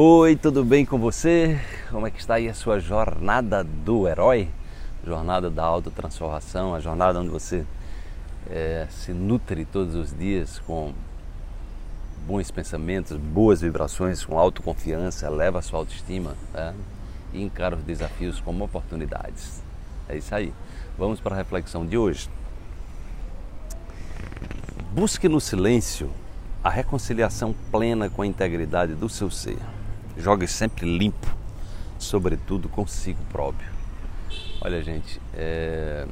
Oi, tudo bem com você? Como é que está aí a sua jornada do herói? Jornada da autotransformação, a jornada onde você é, se nutre todos os dias com bons pensamentos, boas vibrações, com autoconfiança, eleva a sua autoestima né? e encara os desafios como oportunidades. É isso aí. Vamos para a reflexão de hoje. Busque no silêncio a reconciliação plena com a integridade do seu ser. Jogue sempre limpo, sobretudo consigo próprio. Olha, gente, é...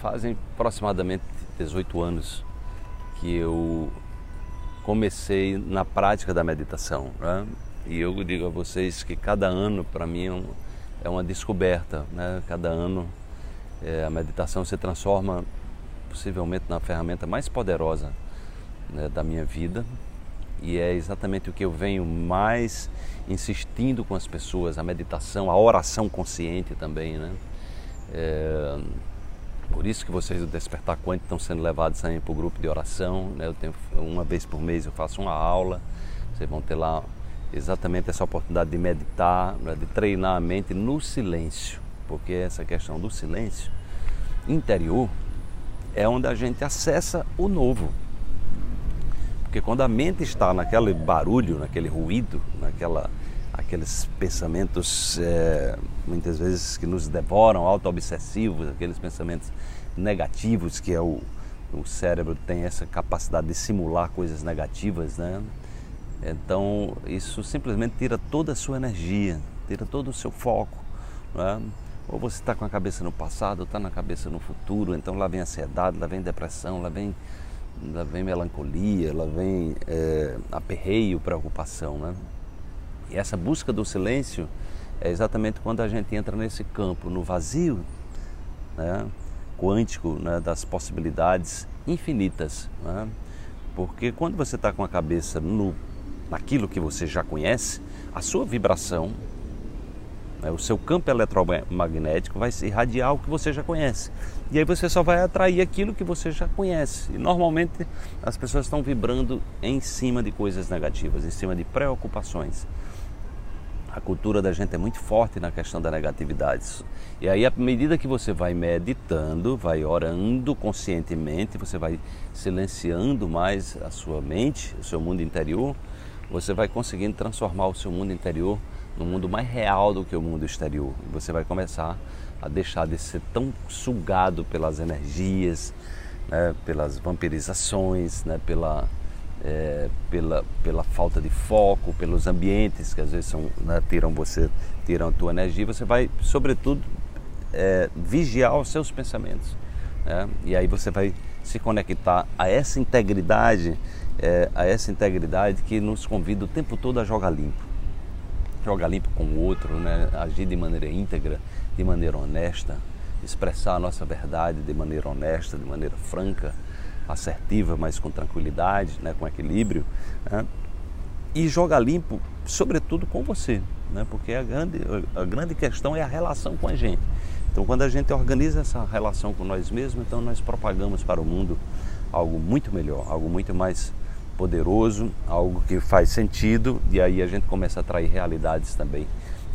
fazem aproximadamente 18 anos que eu comecei na prática da meditação. Né? E eu digo a vocês que cada ano, para mim, é, é uma descoberta. Né? Cada ano é, a meditação se transforma possivelmente na ferramenta mais poderosa né, da minha vida e é exatamente o que eu venho mais insistindo com as pessoas, a meditação, a oração consciente também, né? É, por isso que vocês do Despertar Quântico estão sendo levados também para o grupo de oração, né? Eu tenho, uma vez por mês eu faço uma aula, vocês vão ter lá exatamente essa oportunidade de meditar, né? de treinar a mente no silêncio, porque essa questão do silêncio interior é onde a gente acessa o novo. Porque quando a mente está naquele barulho, naquele ruído, naquela, aqueles pensamentos é, muitas vezes que nos devoram, auto-obsessivos, aqueles pensamentos negativos que é o, o cérebro tem essa capacidade de simular coisas negativas, né? Então isso simplesmente tira toda a sua energia, tira todo o seu foco. Né? Ou você está com a cabeça no passado, está na cabeça no futuro, então lá vem ansiedade, lá vem depressão, lá vem, lá vem melancolia, lá vem é, aperreio, preocupação. Né? E essa busca do silêncio é exatamente quando a gente entra nesse campo, no vazio né? quântico né? das possibilidades infinitas. Né? Porque quando você está com a cabeça no, naquilo que você já conhece, a sua vibração? O seu campo eletromagnético vai irradiar o que você já conhece. E aí você só vai atrair aquilo que você já conhece. E normalmente as pessoas estão vibrando em cima de coisas negativas, em cima de preocupações. A cultura da gente é muito forte na questão da negatividade. E aí, à medida que você vai meditando, vai orando conscientemente, você vai silenciando mais a sua mente, o seu mundo interior, você vai conseguindo transformar o seu mundo interior no mundo mais real do que o mundo exterior. Você vai começar a deixar de ser tão sugado pelas energias, né, pelas vampirizações, né, pela, é, pela, pela falta de foco, pelos ambientes que às vezes são, né, tiram você, tiram a tua energia. Você vai, sobretudo, é, vigiar os seus pensamentos. Né? E aí você vai se conectar a essa integridade, é, a essa integridade que nos convida o tempo todo a jogar limpo jogar limpo com o outro, né? agir de maneira íntegra, de maneira honesta, expressar a nossa verdade de maneira honesta, de maneira franca, assertiva, mas com tranquilidade, né? com equilíbrio. Né? E jogar limpo, sobretudo com você, né? porque a grande, a grande questão é a relação com a gente. Então, quando a gente organiza essa relação com nós mesmos, então nós propagamos para o mundo algo muito melhor, algo muito mais poderoso, algo que faz sentido, e aí a gente começa a atrair realidades também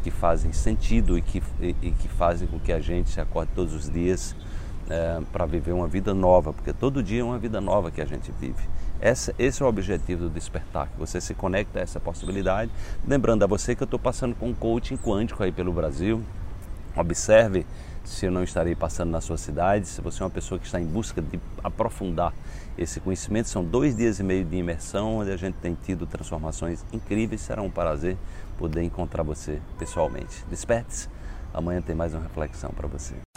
que fazem sentido e que, e, e que fazem com que a gente se acorde todos os dias é, para viver uma vida nova, porque todo dia é uma vida nova que a gente vive. Esse é o objetivo do despertar, que você se conecta a essa possibilidade. Lembrando a você que eu estou passando com um coaching quântico aí pelo Brasil. Observe se eu não estarei passando na sua cidade, se você é uma pessoa que está em busca de aprofundar esse conhecimento. São dois dias e meio de imersão, onde a gente tem tido transformações incríveis. Será um prazer poder encontrar você pessoalmente. Desperte-se, amanhã tem mais uma reflexão para você.